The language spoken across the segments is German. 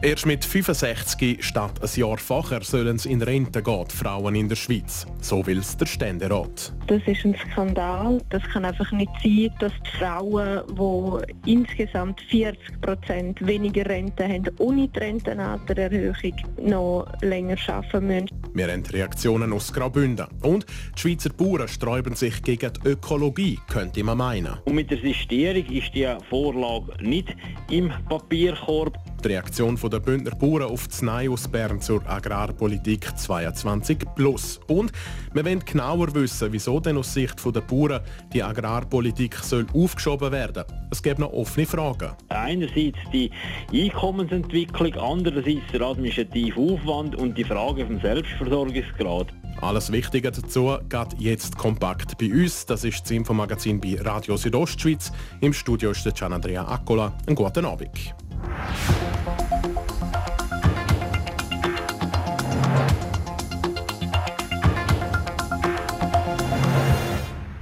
Erst mit 65 statt ein Jahr vorher sollen sie in Rente gehen, die Frauen in der Schweiz. So will es der Ständerat. Das ist ein Skandal. Das kann einfach nicht sein, dass die Frauen, die insgesamt 40 Prozent weniger Rente haben, ohne die Rentenaltererhöhung noch länger arbeiten müssen. Wir haben Reaktionen aus Graubünden. Und die Schweizer Bauern sträuben sich gegen die Ökologie, könnte man meinen. Und mit der Sistierung ist die Vorlage nicht im Papierkorb. Die Reaktion der Bündner Bauern auf das Nein aus Bern zur Agrarpolitik 22 plus. Und wir wollen genauer wissen, wieso denn aus Sicht der Bauern die Agrarpolitik soll aufgeschoben werden. Es gibt noch offene Fragen. Einerseits die Einkommensentwicklung, andererseits der administrative Aufwand und die Frage vom Selbstversorgungsgrad. Alles Wichtige dazu geht jetzt kompakt bei uns. Das ist das Infomagazin bei Radio Südostschweiz. Im Studio ist der Gian Andrea Accola. Einen guten Abend.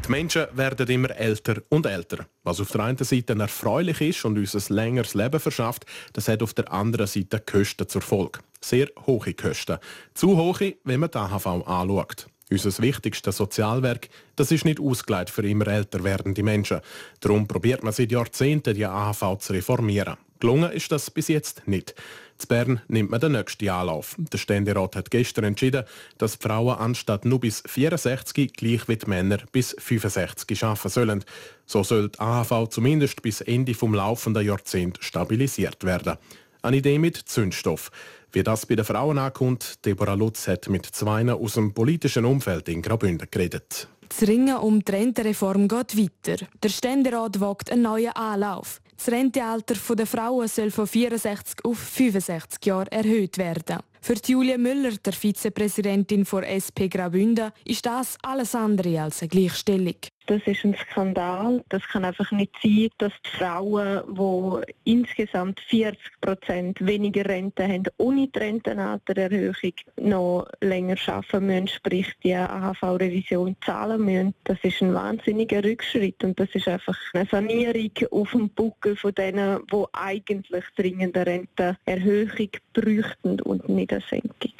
Die Menschen werden immer älter und älter. Was auf der einen Seite erfreulich ist und uns ein längeres Leben verschafft, das hat auf der anderen Seite Kosten zur Folge. Sehr hohe Kosten. Zu hohe, wenn man die AHV anschaut. Unser wichtigstes Sozialwerk, das ist nicht ausgelegt für immer älter werdende Menschen. Darum probiert man seit Jahrzehnten, die AHV zu reformieren. Gelungen ist das bis jetzt nicht. Zu Bern nimmt man den nächsten Anlauf. Der Ständerat hat gestern entschieden, dass die Frauen anstatt nur bis 64 gleich wie die Männer bis 65 arbeiten sollen. So soll die AHV zumindest bis Ende des laufenden Jahrzehnts stabilisiert werden. Eine Idee mit Zündstoff. Wie das bei den Frauen ankommt, Deborah Lutz hat mit zwei aus dem politischen Umfeld in Graubünden geredet. Das Ringen um die Rentenreform geht weiter. Der Ständerat wagt einen neuen Anlauf. Das Rentealter der Frauen soll von 64 auf 65 Jahre erhöht werden. Für Julia Müller, der Vizepräsidentin von SP Graubünden, ist das alles andere als eine Gleichstellung. Das ist ein Skandal. Das kann einfach nicht sein, dass die Frauen, die insgesamt 40 Prozent weniger Rente haben, ohne die Rentenaltererhöhung noch länger arbeiten müssen, sprich die AHV-Revision zahlen müssen. Das ist ein wahnsinniger Rückschritt und das ist einfach eine Sanierung auf dem Buckel von denen, die eigentlich dringend eine Rentenerhöhung bräuchten und nicht eine Senkung.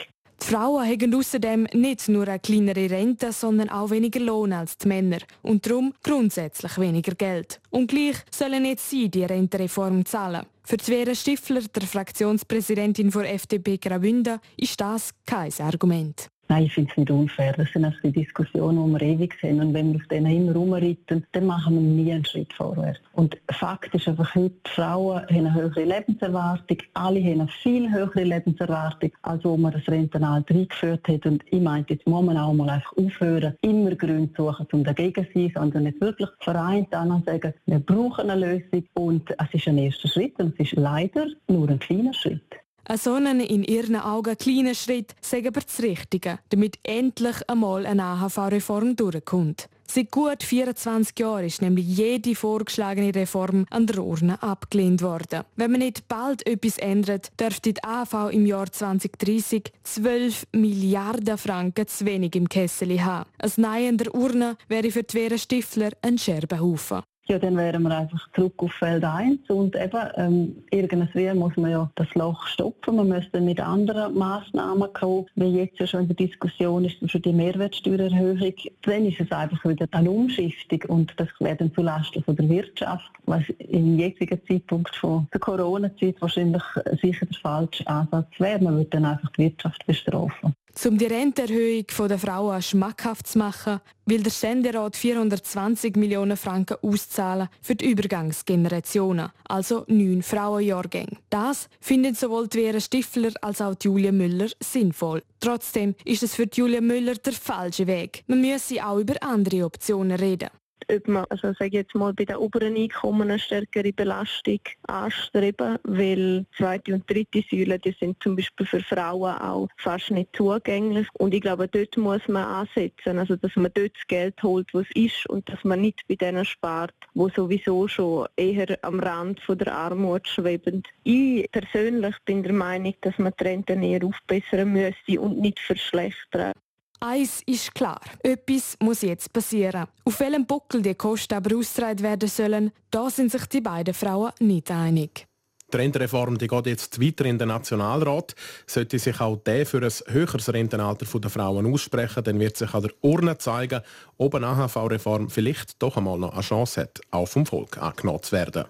Die Frauen haben außerdem nicht nur eine kleinere Rente, sondern auch weniger Lohn als die Männer und darum grundsätzlich weniger Geld. Und gleich sollen jetzt sie die Rentenreform zahlen. Für Vera Stifler, der Fraktionspräsidentin der FDP Graubünden, ist das kein Argument. Nein, ich finde es nicht unfair. Das sind also die Diskussionen, die wir ewig sehen. Und wenn wir auf denen immer rumreiten, dann machen wir nie einen Schritt vorwärts. Und Fakt ist einfach heute, Frauen haben eine höhere Lebenserwartung. Alle haben eine viel höhere Lebenserwartung, als wo man das Rentenalter eingeführt hat. Und ich meinte, jetzt muss man auch mal einfach aufhören, immer Gründe zu suchen, um dagegen zu sein, sondern jetzt wirklich vereint an sagen, wir brauchen eine Lösung. Und es ist ein erster Schritt und es ist leider nur ein kleiner Schritt. So einen in ihren Augen kleiner Schritt sei aber das Richtige, damit endlich einmal eine AHV-Reform durchkommt. Seit gut 24 Jahren ist nämlich jede vorgeschlagene Reform an der Urne abgelehnt worden. Wenn man nicht bald etwas ändert, dürfte die AHV im Jahr 2030 12 Milliarden Franken zu wenig im Kessel haben. Ein Nein an der Urne wäre für die Vera Stifler ein Scherbenhaufen ja, dann wären wir einfach zurück auf Feld 1 und eben, ähm, irgendwie muss man ja das Loch stopfen, man müsste mit anderen Massnahmen kommen, wie jetzt ja schon in der Diskussion ist für die Mehrwertsteuererhöhung, dann ist es einfach wieder eine Umschiftung und das wäre dann zulasten der Wirtschaft, was im jetzigen Zeitpunkt von der Corona-Zeit wahrscheinlich sicher der falsche Ansatz wäre, man würde dann einfach die Wirtschaft bestrafen. Um die Rentenerhöhung der Frauen schmackhaft zu machen, will der Ständerat 420 Millionen Franken auszahlen für die Übergangsgenerationen, also neun Frauenjahrgänge. Das finden sowohl die Vera Stifler als auch die Julia Müller sinnvoll. Trotzdem ist es für die Julia Müller der falsche Weg. Man müsse auch über andere Optionen reden. Ob man, also sage jetzt mal, bei den oberen Einkommen eine stärkere Belastung anstreben, weil zweite und dritte Säule, die sind zum Beispiel für Frauen auch fast nicht zugänglich. Und ich glaube, dort muss man ansetzen, also dass man dort das Geld holt, was ist und dass man nicht bei denen spart, wo sowieso schon eher am Rand von der Armut schweben. Ich persönlich bin der Meinung, dass man die Renten eher aufbessern müsste und nicht verschlechtern. Eins ist klar, etwas muss jetzt passieren. Auf welchem Buckel die Kosten aber ausgetragen werden sollen, da sind sich die beiden Frauen nicht einig. Die Rentenreform die geht jetzt weiter in den Nationalrat. Sollte sich auch der für ein höheres Rentenalter der Frauen aussprechen, dann wird sich an der Urne zeigen, ob eine AHV-Reform vielleicht doch einmal noch eine Chance hat, auch vom Volk angenommen zu werden.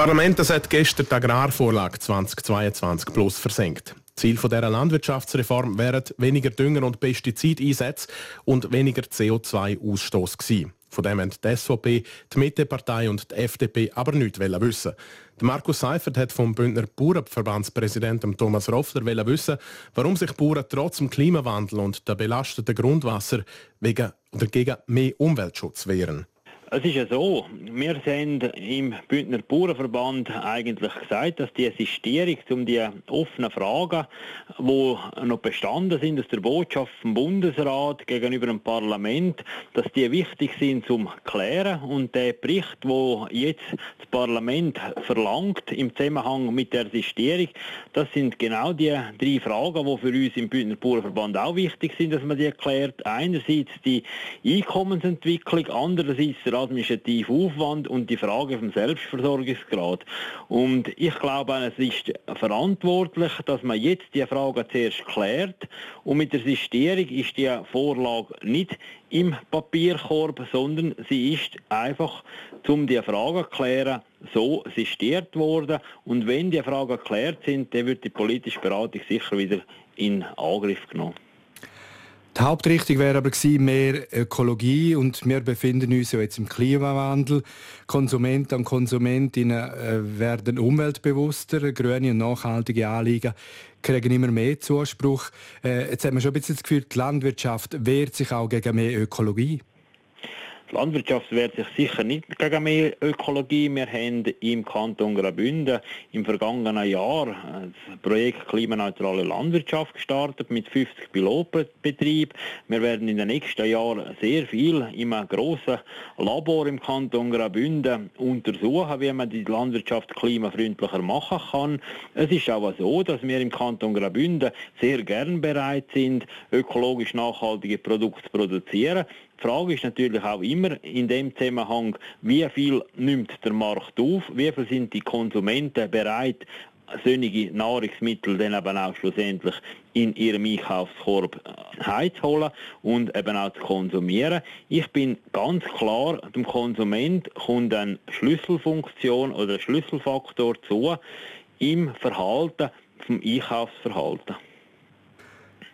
Parlament hat gestern die Agrarvorlage 2022 plus versenkt. Ziel dieser Landwirtschaftsreform wären weniger Dünger- und Pestizideinsätze und weniger CO2-Ausstoß gewesen. Von dem haben die SVP, die Mittepartei und die FDP aber nichts wissen. Markus Seifert hat vom Bündner Bauernverbandspräsident Thomas Roffler wissen, warum sich Bauern trotz dem Klimawandel und der belasteten Grundwasser wegen oder gegen mehr Umweltschutz wehren. Es ist ja so, wir haben im Bündner Bauernverband eigentlich gesagt, dass die Sistierung um die offenen Fragen, die noch bestanden sind aus der Botschaft vom Bundesrat gegenüber dem Parlament, dass die wichtig sind zum Klären und der Bericht, wo jetzt das Parlament verlangt im Zusammenhang mit der Sistierung, das sind genau die drei Fragen, die für uns im Bündner Bauernverband auch wichtig sind, dass man die erklärt. Einerseits die Einkommensentwicklung, andererseits der administrativen Aufwand und die Frage vom Selbstversorgungsgrad. Und ich glaube, es ist verantwortlich, dass man jetzt die Frage zuerst klärt und mit der Sistierung ist die Vorlage nicht im Papierkorb, sondern sie ist einfach, um die Fragen zu klären, so sistiert worden. Und wenn die Fragen geklärt sind, dann wird die politische Beratung sicher wieder in Angriff genommen. Die Hauptrichtung wäre aber gewesen, mehr Ökologie und wir befinden uns ja jetzt im Klimawandel. Konsumenten und Konsumentinnen äh, werden umweltbewusster, grüne und nachhaltige Anliegen kriegen immer mehr Zuspruch. Äh, jetzt haben wir schon ein bisschen das Gefühl, die Landwirtschaft wehrt sich auch gegen mehr Ökologie. Die Landwirtschaft wehrt sich sicher nicht gegen mehr Ökologie. Wir haben im Kanton Graubünden im vergangenen Jahr das Projekt Klimaneutrale Landwirtschaft gestartet mit 50 Pilotbetrieben. Wir werden in den nächsten Jahren sehr viel in einem grossen Labor im Kanton Graubünden untersuchen, wie man die Landwirtschaft klimafreundlicher machen kann. Es ist aber so, dass wir im Kanton Graubünden sehr gern bereit sind, ökologisch nachhaltige Produkte zu produzieren. Die Frage ist natürlich auch immer in dem Zusammenhang, wie viel nimmt der Markt auf, wie viel sind die Konsumenten bereit, solche Nahrungsmittel dann eben auch schlussendlich in ihrem Einkaufskorb äh, heimzuholen und eben auch zu konsumieren. Ich bin ganz klar, dem Konsument kommt eine Schlüsselfunktion oder ein Schlüsselfaktor zu im Verhalten vom Einkaufsverhalten.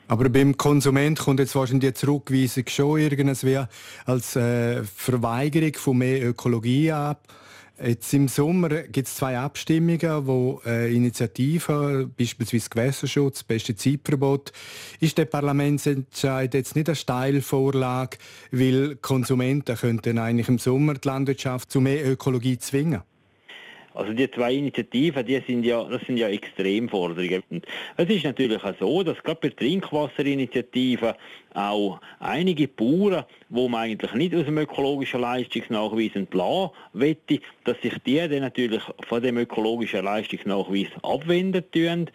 Aber beim Konsument kommt jetzt wahrscheinlich die Zurückweisung schon irgendwie als äh, Verweigerung von mehr Ökologie ab. Jetzt im Sommer gibt es zwei Abstimmungen, wo äh, Initiativen, beispielsweise Gewässerschutz, Pestizidverbot, ist der Parlamentsentscheid jetzt nicht eine Steilvorlage, weil Konsumenten könnten eigentlich im Sommer die Landwirtschaft zu mehr Ökologie zwingen? Also die zwei Initiativen, die sind ja, das sind ja Extremforderungen. Es ist natürlich auch so, dass gerade bei Trinkwasserinitiativen auch einige Bauern, wo man eigentlich nicht aus dem ökologischen Leistungsnachweis entlassen wette, dass sich die dann natürlich von dem ökologischen Leistungsnachweis abwenden tun,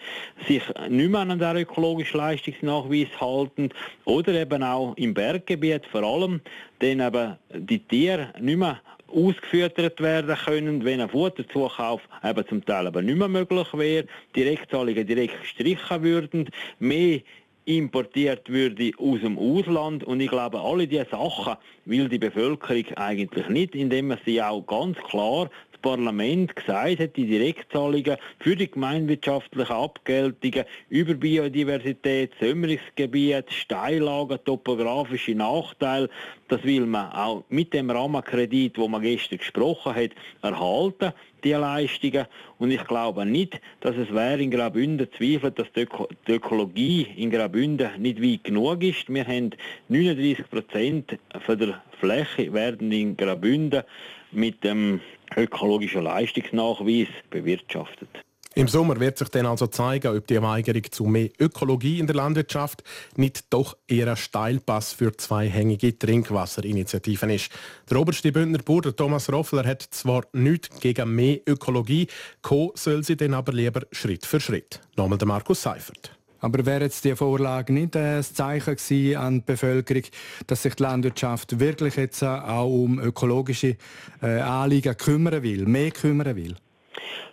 sich nicht mehr an den ökologischen Leistungsnachweis halten oder eben auch im Berggebiet vor allem dann eben die Tiere nicht mehr ausgefüttert werden können, wenn ein Futterzukauf eben zum Teil aber nicht mehr möglich wäre, Direktzahlungen direkt gestrichen würden, mehr importiert würde aus dem Ausland. Und ich glaube, alle diese Sachen will die Bevölkerung eigentlich nicht, indem man sie auch ganz klar Parlament gesagt hat, die Direktzahlungen für die gemeinwirtschaftlichen Abgeltungen über Biodiversität, Sömmerungsgebiet, Steillagen, topografische Nachteile, das will man auch mit dem Rahmenkredit, wo man gestern gesprochen hat, erhalten. die Leistungen. Und ich glaube nicht, dass es wer in Graubünden zweifelt, dass die, Öko die Ökologie in Graubünden nicht weit genug ist. Wir haben 39 Prozent der Fläche werden in Graubünden mit dem ökologischen Leistungsnachweis bewirtschaftet. Im Sommer wird sich dann also zeigen, ob die Weigerung zu mehr Ökologie in der Landwirtschaft nicht doch eher ein Steilpass für zweihängige Trinkwasserinitiativen ist. Der oberste Bündner Bauer Thomas Roffler hat zwar nichts gegen mehr Ökologie, Co soll sie dann aber lieber Schritt für Schritt. Nochmal der Markus Seifert. Aber wäre jetzt die Vorlage nicht ein Zeichen gewesen an die Bevölkerung, dass sich die Landwirtschaft wirklich jetzt auch um ökologische äh, Anliegen kümmern will, mehr kümmern will?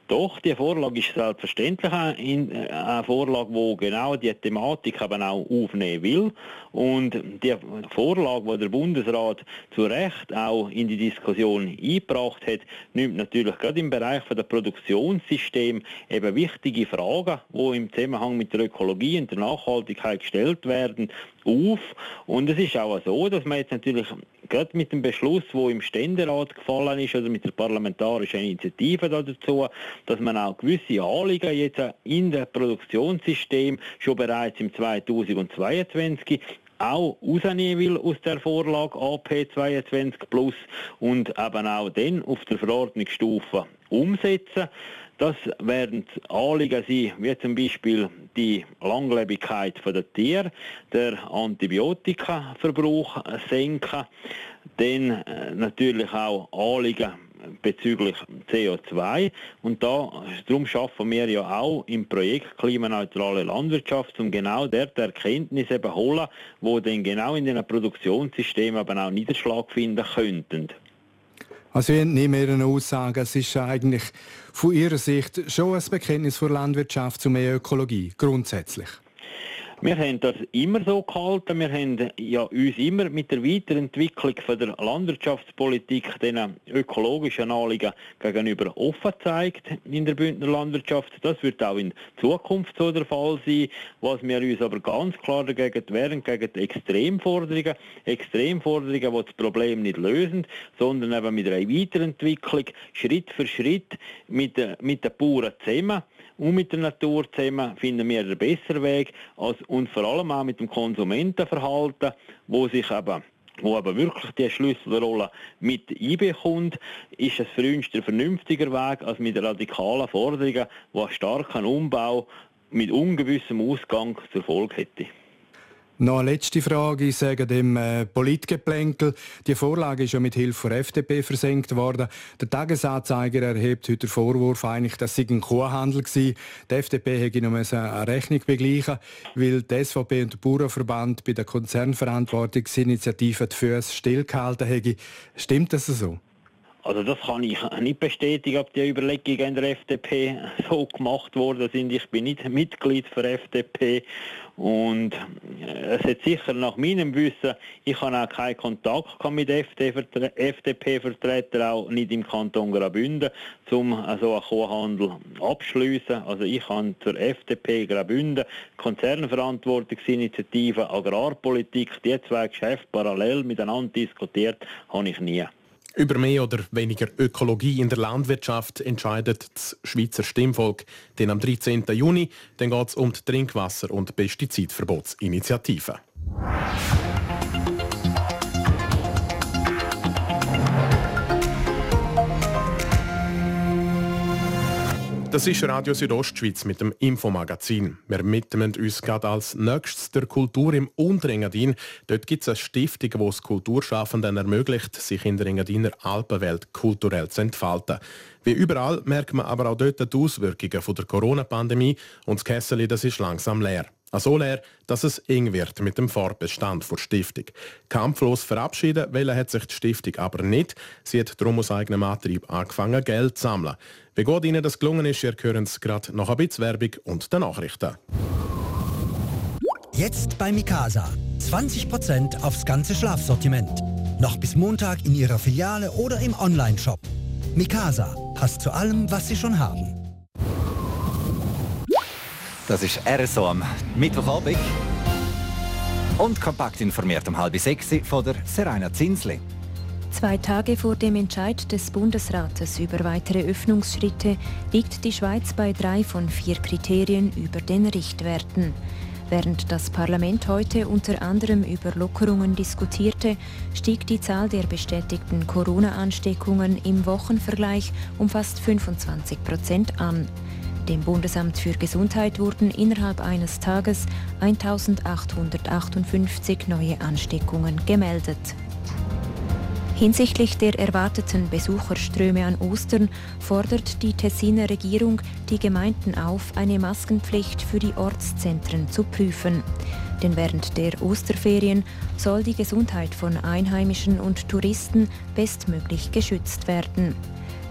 Doch, die Vorlage ist selbstverständlich eine Vorlage, die genau diese Thematik eben auch aufnehmen will. Und die Vorlage, die der Bundesrat zu Recht auch in die Diskussion eingebracht hat, nimmt natürlich gerade im Bereich der Produktionssystem eben wichtige Fragen, die im Zusammenhang mit der Ökologie und der Nachhaltigkeit gestellt werden, auf. Und es ist auch so, dass man jetzt natürlich gerade mit dem Beschluss, wo im Ständerat gefallen ist, oder mit der parlamentarischen Initiative dazu, dass man auch gewisse Anliegen jetzt in das Produktionssystem schon bereits im 2022 auch rausnehmen will aus der Vorlage AP 22 Plus und eben auch dann auf der Verordnungsstufe umsetzen. Das werden Anliegen sein, wie zum Beispiel die Langlebigkeit der Tiere, der Antibiotikaverbrauch senken, dann äh, natürlich auch Anliegen bezüglich CO2 und da, darum schaffen wir ja auch im Projekt klimaneutrale Landwirtschaft, um genau dort Erkenntnisse eben holen, wo dann genau in den Produktionssystemen aber auch Niederschlag finden könnten. Also ich entnehme Ihre Aussage, es ist eigentlich von Ihrer Sicht schon ein Bekenntnis für Landwirtschaft zu mehr Ökologie, grundsätzlich. Wir haben das immer so gehalten. Wir haben ja uns immer mit der Weiterentwicklung von der Landwirtschaftspolitik den ökologischen Anliegen gegenüber offen gezeigt in der Bündner Landwirtschaft. Das wird auch in Zukunft so der Fall sein. Was wir uns aber ganz klar dagegen wehren, gegen die Extremforderungen. Extremforderungen, die das Problem nicht lösen, sondern eben mit einer Weiterentwicklung Schritt für Schritt mit, mit den Bauern zusammen und mit der Natur zusammen finden wir den besseren Weg als, und vor allem auch mit dem Konsumentenverhalten, wo sich eben wo aber wirklich die Schlüsselrolle mit einbekommt, ist es für uns der vernünftiger Weg als mit radikalen Forderungen, die einen starken Umbau mit ungewissem Ausgang zur Folge hätte. Noch eine letzte Frage. Ich sage dem äh, Politgeplänkel. Die Vorlage ist ja mit Hilfe der FDP versenkt worden. Der Tagesanzeiger erhebt heute den Vorwurf, eigentlich, dass es ein Kuhhandel war. Die FDP hätte noch eine Rechnung begleichen weil die SVP und der Bauernverband bei der Konzernverantwortungsinitiative die Füße stillgehalten haben. Stimmt das so? Also das kann ich nicht bestätigen, ob die Überlegungen der FDP so gemacht worden sind. Ich bin nicht Mitglied der FDP und äh, es hat sicher nach meinem Wissen, ich habe auch keinen Kontakt mit FDP-Vertretern, auch nicht im Kanton Graubünden, um so einen Kuhhandel abschließen. Also ich habe zur FDP Graubünden Konzernverantwortungsinitiative, Agrarpolitik, die zwei Geschäfte parallel miteinander diskutiert, habe ich nie. Über mehr oder weniger Ökologie in der Landwirtschaft entscheidet das Schweizer Stimmvolk. Denn am 13. Juni geht es um die Trinkwasser- und Pestizidverbotsinitiative. Das ist Radio Südostschweiz mit dem Infomagazin. Wir widmen uns gerade als nächstes der Kultur im Unterengadin. Dort gibt es eine Stiftung, die es Kulturschaffenden ermöglicht, sich in der Engadiner Alpenwelt kulturell zu entfalten. Wie überall merkt man aber auch dort die Auswirkungen der Corona-Pandemie und das Kessel das ist langsam leer. So leer, dass es eng wird mit dem Fortbestand der Stiftung. Kampflos verabschieden wollen hat sich die Stiftung aber nicht. Sie hat darum aus eigenem Antrieb angefangen, Geld zu sammeln. Wie gut Ihnen das gelungen ist, ihr hören es gerade nach ein bisschen Werbung und den Nachrichten. Jetzt bei Mikasa. 20% aufs ganze Schlafsortiment. Noch bis Montag in Ihrer Filiale oder im Onlineshop. Mikasa passt zu allem, was Sie schon haben. Das ist RSO am Mittwochabend. Und kompakt informiert um halb sechs von der Serena Zinsli. Zwei Tage vor dem Entscheid des Bundesrates über weitere Öffnungsschritte liegt die Schweiz bei drei von vier Kriterien über den Richtwerten. Während das Parlament heute unter anderem über Lockerungen diskutierte, stieg die Zahl der bestätigten Corona-Ansteckungen im Wochenvergleich um fast 25 Prozent an. Dem Bundesamt für Gesundheit wurden innerhalb eines Tages 1858 neue Ansteckungen gemeldet. Hinsichtlich der erwarteten Besucherströme an Ostern fordert die Tessiner Regierung die Gemeinden auf, eine Maskenpflicht für die Ortszentren zu prüfen. Denn während der Osterferien soll die Gesundheit von Einheimischen und Touristen bestmöglich geschützt werden.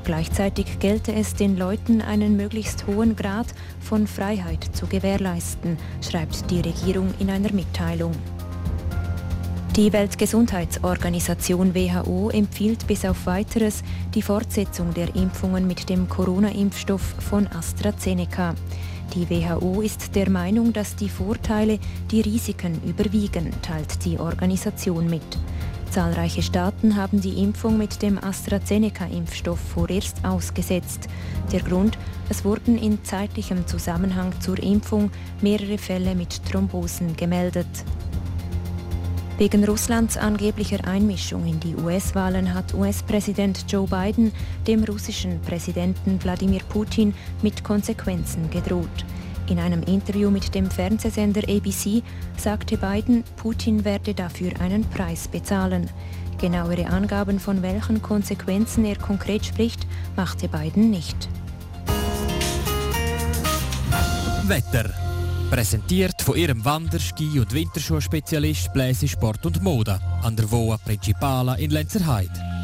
Gleichzeitig gelte es den Leuten, einen möglichst hohen Grad von Freiheit zu gewährleisten, schreibt die Regierung in einer Mitteilung. Die Weltgesundheitsorganisation WHO empfiehlt bis auf weiteres die Fortsetzung der Impfungen mit dem Corona-Impfstoff von AstraZeneca. Die WHO ist der Meinung, dass die Vorteile die Risiken überwiegen, teilt die Organisation mit. Zahlreiche Staaten haben die Impfung mit dem AstraZeneca-Impfstoff vorerst ausgesetzt. Der Grund, es wurden in zeitlichem Zusammenhang zur Impfung mehrere Fälle mit Thrombosen gemeldet. Wegen Russlands angeblicher Einmischung in die US-Wahlen hat US-Präsident Joe Biden dem russischen Präsidenten Wladimir Putin mit Konsequenzen gedroht. In einem Interview mit dem Fernsehsender ABC sagte Biden, Putin werde dafür einen Preis bezahlen. Genauere Angaben von welchen Konsequenzen er konkret spricht, machte Biden nicht. Wetter Präsentiert von ihrem Wander-, Ski- und Winterschuhspezialist Bläse Sport und Mode an der Voa Principala in Lenzerheide.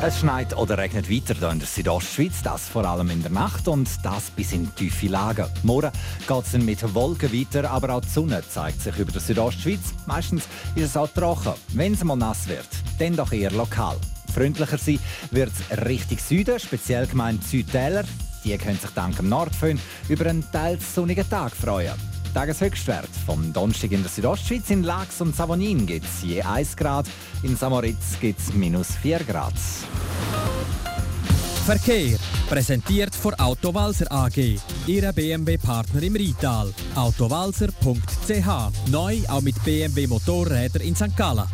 Es schneit oder regnet weiter hier in der Südostschweiz, das vor allem in der Nacht und das bis in tiefe Lagen. Morgen geht es mit Wolken weiter, aber auch die Sonne zeigt sich über der Südostschweiz. Meistens ist es auch trocken. Wenn es mal nass wird, dann doch eher lokal. Freundlicher sein wird es Richtung Süden, speziell gemeint Südtäler. Die können sich dank dem Nordföhn über einen teils sonnigen Tag freuen. Tageshöchstwert vom Donnerstag in der Südostschweiz in Lax und Savonin gibt es je 1 Grad, in Samoritz gibt es minus 4 Grad. Verkehr präsentiert von Autowalzer AG, Ihrer BMW-Partner im Rital. Autowalzer.ch neu auch mit BMW Motorräder in St. Gallen.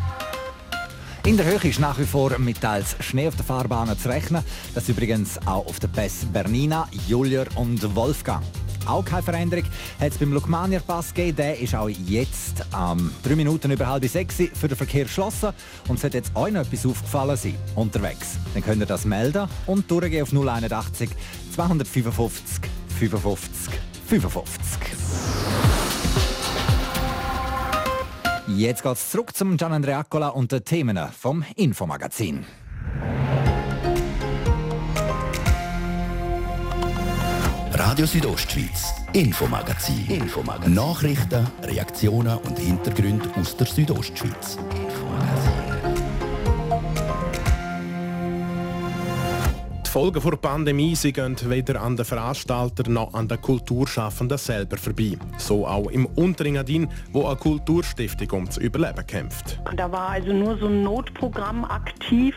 In der Höhe ist nach wie vor mit teils Schnee auf der Fahrbahn zu rechnen. Das übrigens auch auf der Pass Bernina, Julier und Wolfgang. Auch keine Veränderung hat es beim Lukmanier Pass gegeben. Der ist auch jetzt ähm, drei Minuten über halb sechs für den Verkehr geschlossen. Und es hat jetzt euch noch etwas aufgefallen sein unterwegs. Dann könnt ihr das melden und durchgehen auf 081 255 55 55. Jetzt geht's zurück zum Gian Andreacola und den Themen vom Infomagazin. Radio Südostschweiz, Infomagazin. Infomagazin. Nachrichten, Reaktionen und Hintergründe aus der Südostschweiz. Die Folgen der Pandemie sie gehen weder an den Veranstaltern noch an den Kulturschaffenden selber vorbei. So auch im Unterengadin, wo eine Kulturstiftung ums Überleben kämpft. Da war also nur so ein Notprogramm aktiv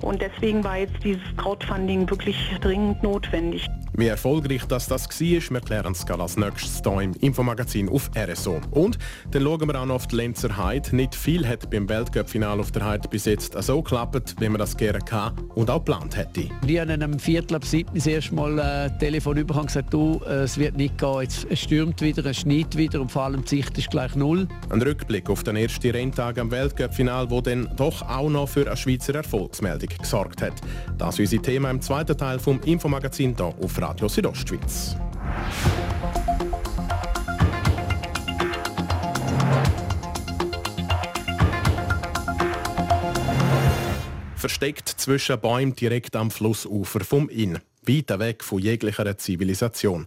und deswegen war jetzt dieses Crowdfunding wirklich dringend notwendig. Wie erfolgreich das, das war, wir klären es als nächstes hier im Infomagazin auf RSO. Und dann schauen wir auch noch auf die Lenzer Heide. Nicht viel hat beim Weltcup-Final auf der Heide bis jetzt so geklappt, wie man das gerne kann und auch geplant hätte. Die haben am Viertel ab sieben das erste Mal ein äh, Telefon bekommen und gesagt, du, äh, es wird nicht gehen, jetzt, es stürmt wieder, es schneit wieder und vor allem die Sicht ist gleich null. Ein Rückblick auf den ersten Renntag am Weltcup-Final, wo dann doch auch noch für eine Schweizer Erfolgsmeldung gesorgt hat. Das ist unser Thema im zweiten Teil vom Infomagazin hier auf Radio Südostschweiz. Versteckt zwischen Bäumen direkt am Flussufer vom Inn, weit weg von jeglicher Zivilisation.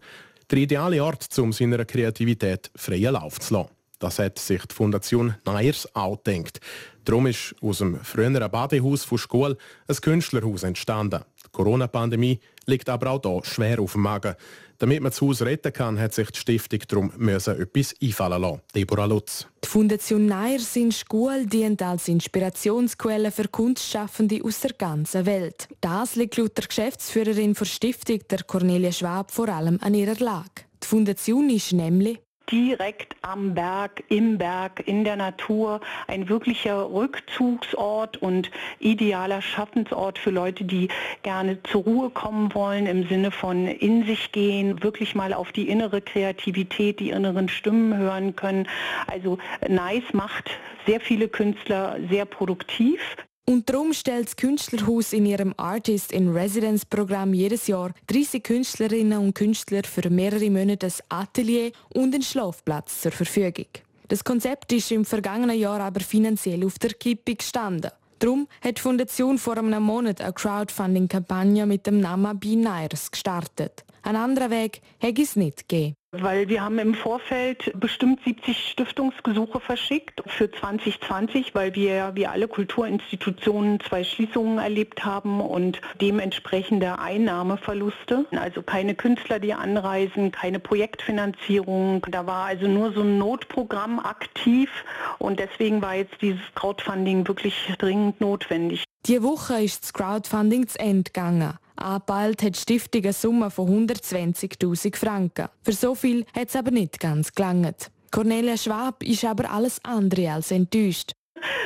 Der ideale Ort, um seiner Kreativität freien Lauf zu lassen. Das hat sich die Fundation Neiers auch gedacht. Darum ist aus dem früheren Badehaus von Schule ein Künstlerhaus entstanden. Die Corona-Pandemie liegt aber auch hier schwer auf dem Magen. Damit man das Haus retten kann, hat sich die Stiftung darum müssen etwas einfallen lassen. Deborah Lutz. Die Fundation Neirs in Schule dient als Inspirationsquelle für Kunstschaffende aus der ganzen Welt. Das liegt laut der Geschäftsführerin der Stiftung, der Cornelia Schwab, vor allem an ihrer Lage. Die Fundation ist nämlich direkt am Berg, im Berg, in der Natur, ein wirklicher Rückzugsort und idealer Schaffensort für Leute, die gerne zur Ruhe kommen wollen, im Sinne von in sich gehen, wirklich mal auf die innere Kreativität, die inneren Stimmen hören können. Also Nice macht sehr viele Künstler sehr produktiv. Und darum stellt das Künstlerhaus in ihrem Artist in Residence Programm jedes Jahr 30 Künstlerinnen und Künstler für mehrere Monate ein Atelier und einen Schlafplatz zur Verfügung. Das Konzept ist im vergangenen Jahr aber finanziell auf der Kippe gestanden. Darum hat die Fundation vor einem Monat eine Crowdfunding-Kampagne mit dem Namen Binaires gestartet. Ein anderer Weg hätte es nicht gegeben. Weil wir haben im Vorfeld bestimmt 70 Stiftungsgesuche verschickt für 2020, weil wir wie alle Kulturinstitutionen zwei Schließungen erlebt haben und dementsprechende Einnahmeverluste. Also keine Künstler, die anreisen, keine Projektfinanzierung. Da war also nur so ein Notprogramm aktiv und deswegen war jetzt dieses Crowdfunding wirklich dringend notwendig. Die Woche ist das Crowdfunding zu Ende gegangen. Angepeilt hat die Stiftung eine Summe von 120.000 Franken. Für so viel hat es aber nicht ganz gelangt. Cornelia Schwab ist aber alles andere als enttäuscht.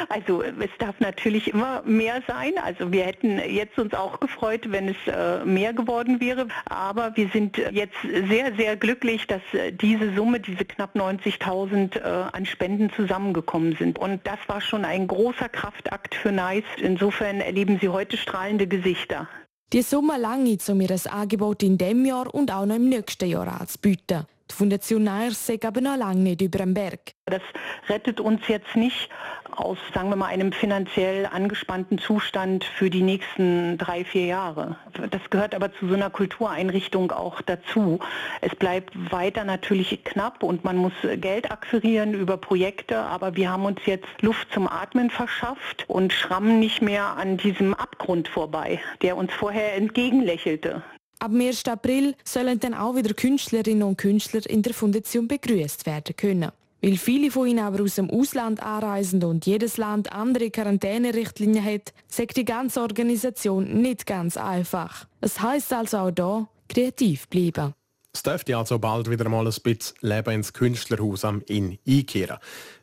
Also es darf natürlich immer mehr sein. Also wir hätten jetzt uns auch gefreut, wenn es äh, mehr geworden wäre. Aber wir sind jetzt sehr, sehr glücklich, dass äh, diese Summe, diese knapp 90.000 äh, an Spenden zusammengekommen sind. Und das war schon ein großer Kraftakt für NICE. Insofern erleben Sie heute strahlende Gesichter. Die Summe lange, um ihr Angebot in diesem Jahr und auch noch im nächsten Jahr anzubieten. Die Fundation Neirs sei aber noch lange nicht über dem Berg. Das rettet uns jetzt nicht aus, sagen wir mal, einem finanziell angespannten Zustand für die nächsten drei, vier Jahre. Das gehört aber zu so einer Kultureinrichtung auch dazu. Es bleibt weiter natürlich knapp und man muss Geld akquirieren über Projekte, aber wir haben uns jetzt Luft zum Atmen verschafft und schrammen nicht mehr an diesem Abgrund vorbei, der uns vorher entgegenlächelte. Ab 1. April sollen dann auch wieder Künstlerinnen und Künstler in der Fundation begrüßt werden können. Weil viele von ihnen aber aus dem Ausland anreisen und jedes Land andere Quarantänerichtlinien hat, sagt die ganze Organisation nicht ganz einfach. Es heißt also auch hier, kreativ bleiben. Es dürfte also bald wieder mal ein bisschen Leben ins Künstlerhaus am Inn einkehren.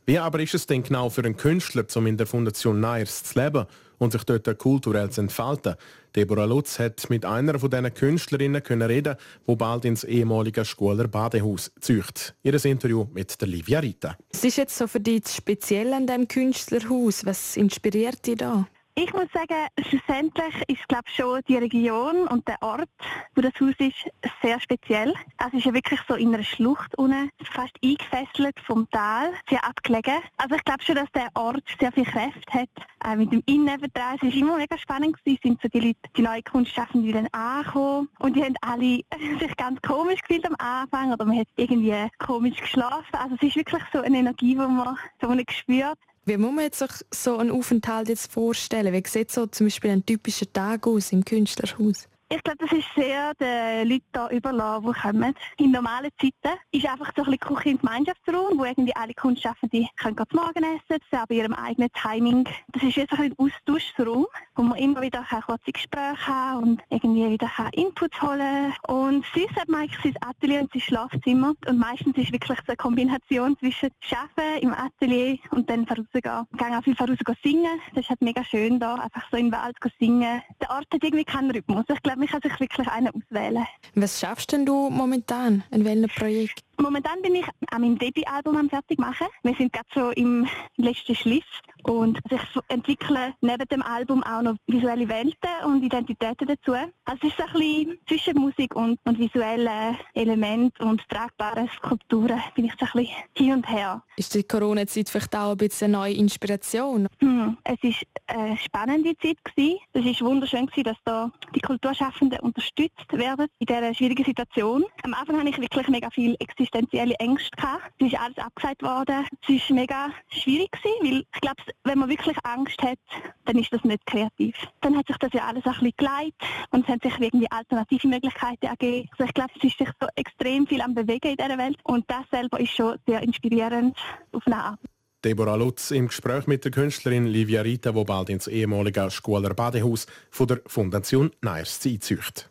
Wie aber ist es denn genau für einen Künstler, um in der Fundation Neirs zu leben und sich dort kulturell zu entfalten? Deborah Lutz hat mit einer von diesen Künstlerinnen können reden, wo bald ins ehemalige Schuler Badehaus zücht. Ihr Interview mit der Livia Rita. Was ist jetzt so für dich speziell an diesem Künstlerhaus? Was inspiriert dich da? Ich muss sagen, schlussendlich ist glaube schon die Region und der Ort, wo das Haus ist, sehr speziell. Es ist ja wirklich so in einer Schlucht unten, fast eingefesselt vom Tal, sehr abgelegen. Also ich glaube schon, dass der Ort sehr viel Kräfte hat. Äh, mit dem Innenvertrag, es ist immer mega spannend gewesen, sind so die Leute, die neuen Kunstschaffenden, dann ankommen und die haben alle sich ganz komisch gefühlt am Anfang oder man hat irgendwie komisch geschlafen. Also es ist wirklich so eine Energie, die man so nicht spürt. Wie muss man sich so einen Aufenthalt jetzt vorstellen? Wie sieht so zum Beispiel ein typischer Tag aus im Künstlerhaus? Ich glaube, das ist sehr den Leuten hier überlassen, die kommen. In normalen Zeiten ist einfach so ein bisschen Küche im Gemeinschaftsraum, wo irgendwie alle Kunstschaffenden können zum Morgen essen, sie haben ihrem eigenen Timing. Das ist jetzt ein Austauschraum, wo man immer wieder kurze Gespräche haben und irgendwie wieder Inputs holen Und sonst hat eigentlich sein Atelier und sein Schlafzimmer. Und meistens ist wirklich so eine Kombination zwischen Arbeiten im Atelier und dann rausgehen. Ich gehe auch viel raus singen. Das ist halt mega schön da, einfach so im Wald singen. Der Ort hat irgendwie keinen Rhythmus. Ich glaube, man kann sich wirklich einen auswählen. Was schaffst denn du momentan? In welchem Projekt? Momentan bin ich an meinem Debütalbum am fertig machen. Wir sind gerade so im letzten Schliff und sich entwickeln neben dem Album auch noch visuelle Welten und Identitäten dazu. Also es ist ein bisschen zwischen Musik und, und visuellen Elementen und tragbaren Skulpturen bin ich so ein bisschen hin und her. Ist die Corona-Zeit vielleicht auch ein bisschen eine neue Inspiration? Hm, es war eine spannende Zeit gewesen. Es war wunderschön gewesen, dass da die Kulturschaffenden unterstützt werden in dieser schwierigen Situation. Am Anfang hatte ich wirklich mega viel existenzielle Ängste gehabt. Es ist alles abgesagt worden. Es war mega schwierig gewesen, weil ich glaube, wenn man wirklich Angst hat, dann ist das nicht kreativ. Dann hat sich das ja alles ein bisschen geleitet und es haben sich irgendwie alternative Möglichkeiten ergeben. Also ich glaube, es ist sich so extrem viel am Bewegen in dieser Welt und das selber ist schon sehr inspirierend auf eine Art. Deborah Lutz im Gespräch mit der Künstlerin Livia Rita, die bald ins ehemalige Schuler Badehaus von der Fondation Neirs einzieht.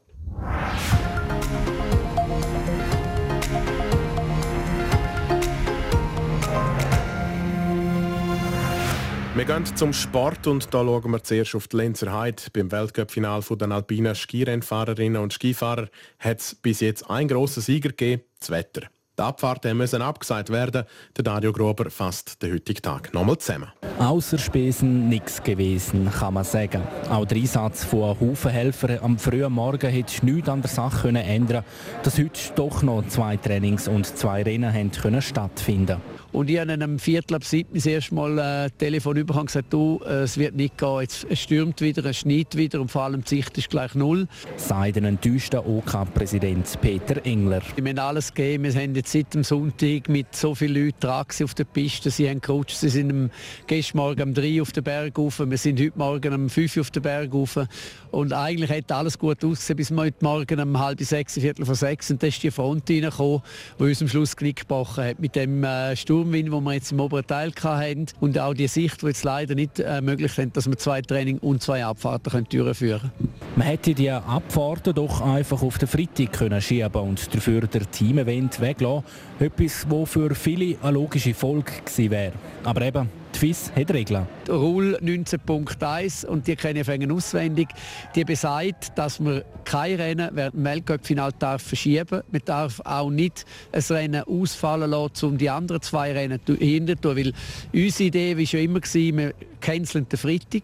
Wir gehen zum Sport und da schauen wir zuerst auf die Lenzer Heide. Beim Weltcup-Final der alpinen Skirennfahrerinnen und Skifahrer hat es bis jetzt einen grossen Sieger gegeben, das Wetter. Die Abfahrten müssen abgesagt werden. Der Dario Grober fasst den heutigen Tag nochmal zusammen. Außer Spesen nichts gewesen, kann man sagen. Auch der Einsatz von Haufen Helfer am frühen Morgen hätte nichts an der Sache können ändern dass heute doch noch zwei Trainings und zwei Rennen stattfinden und ich habe am Viertel ab sieben das erste Mal ein äh, Telefon bekommen und gesagt, du, äh, es wird nicht gehen, jetzt, es stürmt wieder, es schneit wieder und vor allem die Sicht ist gleich null. Sagt ein enttäuschter OK-Präsident Peter Engler. Wir haben alles gegeben, wir haben jetzt seit dem Sonntag mit so vielen Leuten dran auf der Piste, sie haben gerutscht, sie sind am, gestern Morgen um drei auf den Berg rauf, wir sind heute Morgen um fünf auf den Berg rauf. Und eigentlich hat alles gut ausgesehen, bis wir heute Morgen um halb sechs, viertel vor sechs und dann ist die Front reingekommen, die uns am Schluss Knick gebrochen hat mit dem äh, Sturm Sturmwind, den wir jetzt im oberen Teil hatten und auch die Sicht, die jetzt leider nicht äh, möglich ist, dass wir zwei Training und zwei Abfahrten können durchführen können. Man hätte die Abfahrten doch einfach auf den Freitag können schieben und dafür der Team-Event weglassen. Etwas, das für viele eine logische Folge gewesen wäre. Aber eben, die FIS hat Regeln. Rule 19.1 und die kenne ich auswendig. Die besagt, dass man kein Rennen während dem Weltcup-Final verschieben Man darf auch nicht ein Rennen ausfallen lassen, um die anderen zwei Rennen hinter Weil unsere Idee war schon immer, wir canceln den Freitag.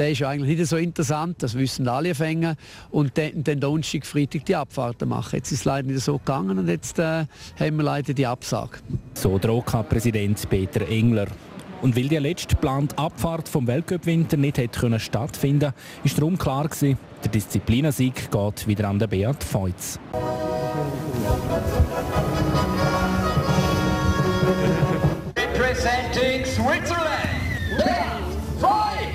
Der ist eigentlich nicht so interessant, das wissen alle Fänger. Und dann, dann Donnerstag, Freitag die Abfahrten machen. Jetzt ist es leider nicht so gegangen und jetzt äh, haben wir leider die Absage. So der präsident Peter Engler. Und weil die letzte geplante Abfahrt vom Weltcup-Winter nicht hätte können stattfinden ist darum klar gewesen, der Disziplinensieg geht wieder an den Beat Feutz. Representing Switzerland, Beat Feutz!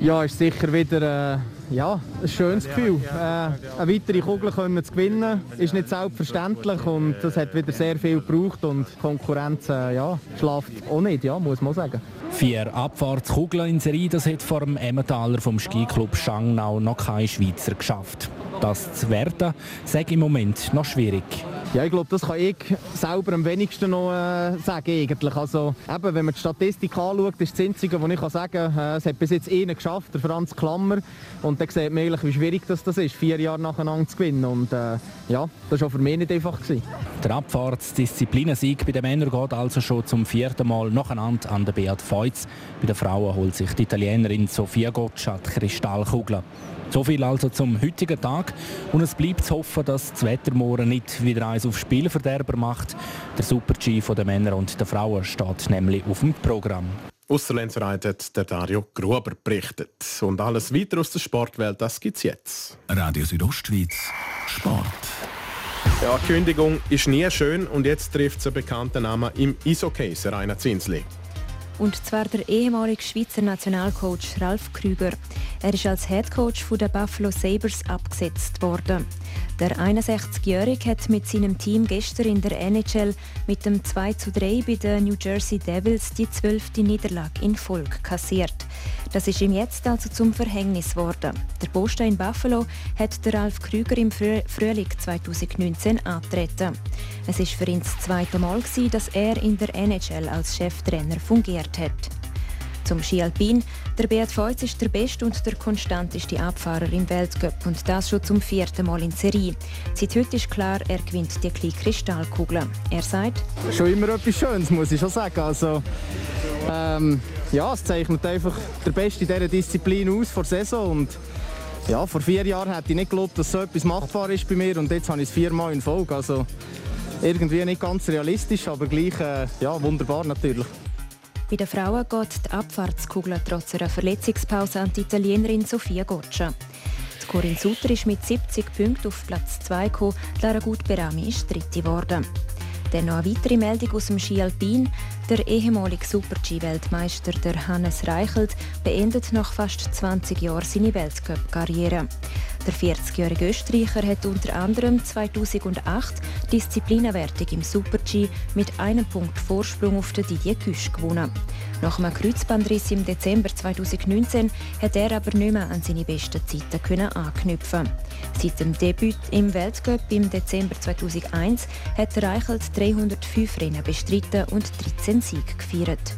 Ja, ist sicher wieder... Äh ja, ein schönes Gefühl. Äh, eine weitere Kugel können zu gewinnen ist nicht selbstverständlich und das hat wieder sehr viel gebraucht und die Konkurrenz äh, ja, schlaft auch nicht, ja, muss man sagen. Vier Abfahrtskugeln in Serie, das hat vor dem Emmentaler vom Skiclub Schangnau noch kein Schweizer geschafft. Das zu werden, sage im Moment noch schwierig. Ja, ich glaube, das kann ich selber am wenigsten noch äh, sagen. Eigentlich. Also, eben, wenn man die Statistik anschaut, ist das Einzige, was ich kann sagen kann, äh, es hat bis jetzt einen geschafft, der Franz Klammer. Und dann sieht man wie schwierig das, das ist, vier Jahre nacheinander zu gewinnen. Und äh, ja, das war auch für mich nicht einfach. Gewesen. Der Abfahrtsdisziplinensieg bei den Männern geht also schon zum vierten Mal nacheinander an der Beat Feutz. Bei den Frauen holt sich die Italienerin Sofia Gotcha die Kristallkugel. So viel also zum heutigen Tag. Und es bleibt zu hoffen, dass das Wetter morgen nicht wieder eins auf Spielverderber macht. Der Super-G der Männer und der Frauen steht nämlich auf dem Programm. Aus der Lenzerheit hat der Dario Gruber berichtet. Und alles weiter aus der Sportwelt, das gibt's jetzt. Radio Südostschweiz, Sport. Ja, die Kündigung ist nie schön und jetzt trifft es einen bekannten Namen im Eishockey, Rainer Zinsli. Und zwar der ehemalige Schweizer Nationalcoach Ralf Krüger. Er ist als Headcoach der Buffalo Sabres abgesetzt worden. Der 61-Jährige hat mit seinem Team gestern in der NHL mit dem 2 zu 3 bei den New Jersey Devils die zwölfte Niederlage in Folge kassiert. Das ist ihm jetzt also zum Verhängnis geworden. Der Posten in Buffalo hat der Ralf Krüger im Frühling 2019 antreten. Es ist für ihn das zweite Mal, dass er in der NHL als Cheftrainer fungiert hat. Zum Ski Alpin. Der Beat Feutz ist der beste und der konstanteste Abfahrer im Weltcup und das schon zum vierten Mal in Serie. Seit heute ist klar, er gewinnt die kleine Kristallkugel. Er sagt... Schon immer etwas Schönes, muss ich schon sagen. Also, ähm, ja, es zeichnet einfach der Beste in dieser Disziplin aus vor Saison und ja, vor vier Jahren hätte ich nicht geglaubt, dass so etwas machbar ist bei mir und jetzt habe ich es viermal in Folge. Also irgendwie nicht ganz realistisch, aber gleich äh, ja, wunderbar natürlich. Bei den Frauen geht die Abfahrtskugel trotz einer Verletzungspause an die Italienerin Sofia Goccia. Corinne Sutter ist mit 70 Punkten auf Platz 2 gekommen, Lara Gutberami ist dritte geworden. Dann noch eine weitere Meldung aus dem Ski Alpin. Der ehemalige Super-G-Weltmeister Hannes Reichelt beendet nach fast 20 Jahren seine Weltcup-Karriere. Der 40-jährige Österreicher hat unter anderem 2008 Disziplinenwertung im Super-G mit einem Punkt Vorsprung auf den Didier Güsch gewonnen. Nach einem Kreuzbandriss im Dezember 2019 hat er aber nicht mehr an seine besten Zeiten anknüpfen. Seit dem Debüt im Weltcup im Dezember 2001 hat Reichelt 305 Rennen bestritten und 13 Siege gefeiert.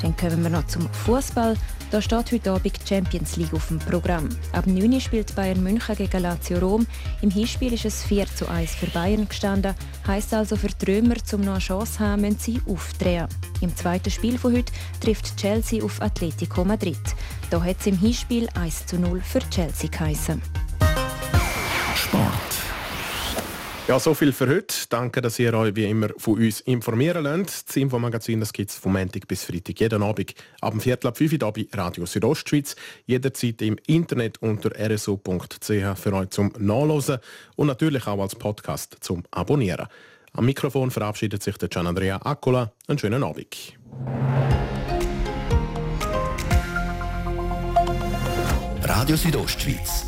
Dann kommen wir noch zum Fußball. Da steht heute Abend die Champions League auf dem Programm. Ab 9 Uhr spielt Bayern München gegen Lazio Rom. Im Hinspiel ist es 4 zu 1 für Bayern gestanden. Heißt also für die Römer, zum noch eine Chance zu haben, müssen sie aufdrehen. Im zweiten Spiel von heute trifft Chelsea auf Atletico Madrid. Da hat es im Hinspiel 1 zu 0 für Chelsea geheißen. Sport. Ja, so viel für heute. Danke, dass ihr euch wie immer von uns informieren lasst. Das Infomagazin gibt es vom Montag bis Freitag jeden Abend ab dem Viertel ab 5 Uhr bei Radio Südostschweiz. Jederzeit im Internet unter rso.ch für euch zum Nachlesen und natürlich auch als Podcast zum Abonnieren. Am Mikrofon verabschiedet sich der Gian Andrea Accola. Einen schönen Abend. Radio Südostschweiz,